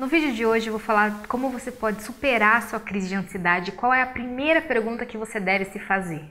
No vídeo de hoje eu vou falar como você pode superar a sua crise de ansiedade, qual é a primeira pergunta que você deve se fazer.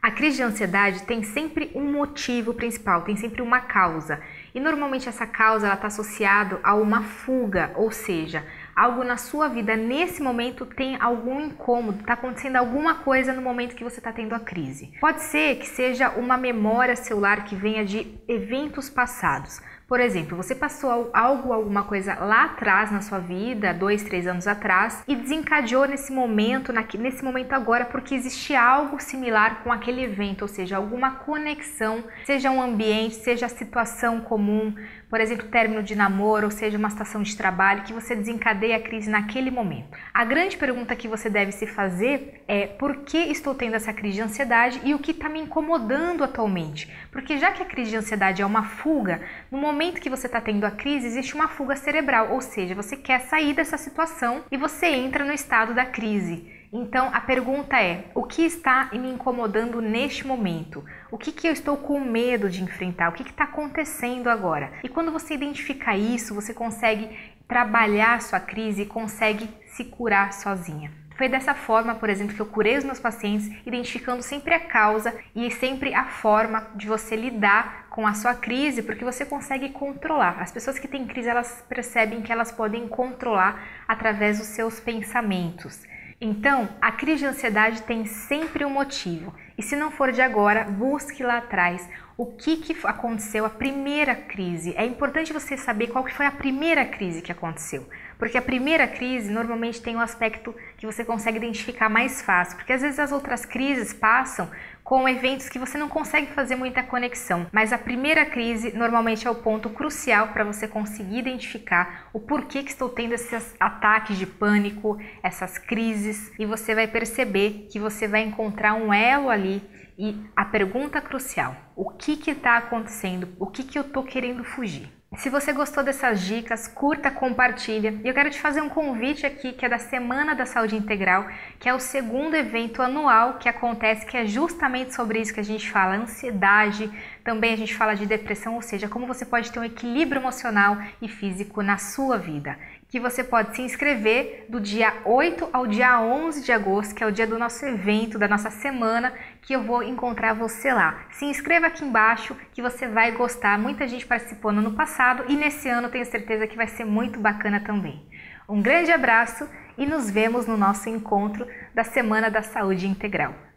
A crise de ansiedade tem sempre um motivo principal, tem sempre uma causa. E normalmente essa causa está associada a uma fuga, ou seja, algo na sua vida nesse momento tem algum incômodo, está acontecendo alguma coisa no momento que você está tendo a crise. Pode ser que seja uma memória celular que venha de eventos passados. Por exemplo, você passou algo, alguma coisa lá atrás na sua vida, dois, três anos atrás, e desencadeou nesse momento, nesse momento agora, porque existe algo similar com aquele evento, ou seja, alguma conexão, seja um ambiente, seja a situação comum, por exemplo, término de namoro, ou seja, uma situação de trabalho, que você desencadeia a crise naquele momento. A grande pergunta que você deve se fazer é por que estou tendo essa crise de ansiedade e o que está me incomodando atualmente? Porque já que a crise de ansiedade é uma fuga, no momento momento que você está tendo a crise, existe uma fuga cerebral, ou seja, você quer sair dessa situação e você entra no estado da crise. Então a pergunta é: o que está me incomodando neste momento? O que, que eu estou com medo de enfrentar? O que está acontecendo agora? E quando você identifica isso, você consegue trabalhar sua crise e consegue se curar sozinha. Foi dessa forma, por exemplo, que eu curei os meus pacientes, identificando sempre a causa e sempre a forma de você lidar com a sua crise, porque você consegue controlar. As pessoas que têm crise, elas percebem que elas podem controlar através dos seus pensamentos. Então, a crise de ansiedade tem sempre um motivo. E se não for de agora, busque lá atrás o que, que aconteceu, a primeira crise. É importante você saber qual que foi a primeira crise que aconteceu. Porque a primeira crise normalmente tem um aspecto que você consegue identificar mais fácil. Porque às vezes as outras crises passam com eventos que você não consegue fazer muita conexão. Mas a primeira crise normalmente é o ponto crucial para você conseguir identificar o porquê que estou tendo esses ataques de pânico, essas crises. E você vai perceber que você vai encontrar um elo ali e a pergunta crucial: o que está acontecendo? O que, que eu estou querendo fugir? Se você gostou dessas dicas, curta, compartilha. E eu quero te fazer um convite aqui que é da Semana da Saúde Integral, que é o segundo evento anual que acontece, que é justamente sobre isso que a gente fala, ansiedade, também a gente fala de depressão, ou seja, como você pode ter um equilíbrio emocional e físico na sua vida que você pode se inscrever do dia 8 ao dia 11 de agosto, que é o dia do nosso evento, da nossa semana, que eu vou encontrar você lá. Se inscreva aqui embaixo que você vai gostar. Muita gente participou no ano passado e nesse ano tenho certeza que vai ser muito bacana também. Um grande abraço e nos vemos no nosso encontro da Semana da Saúde Integral.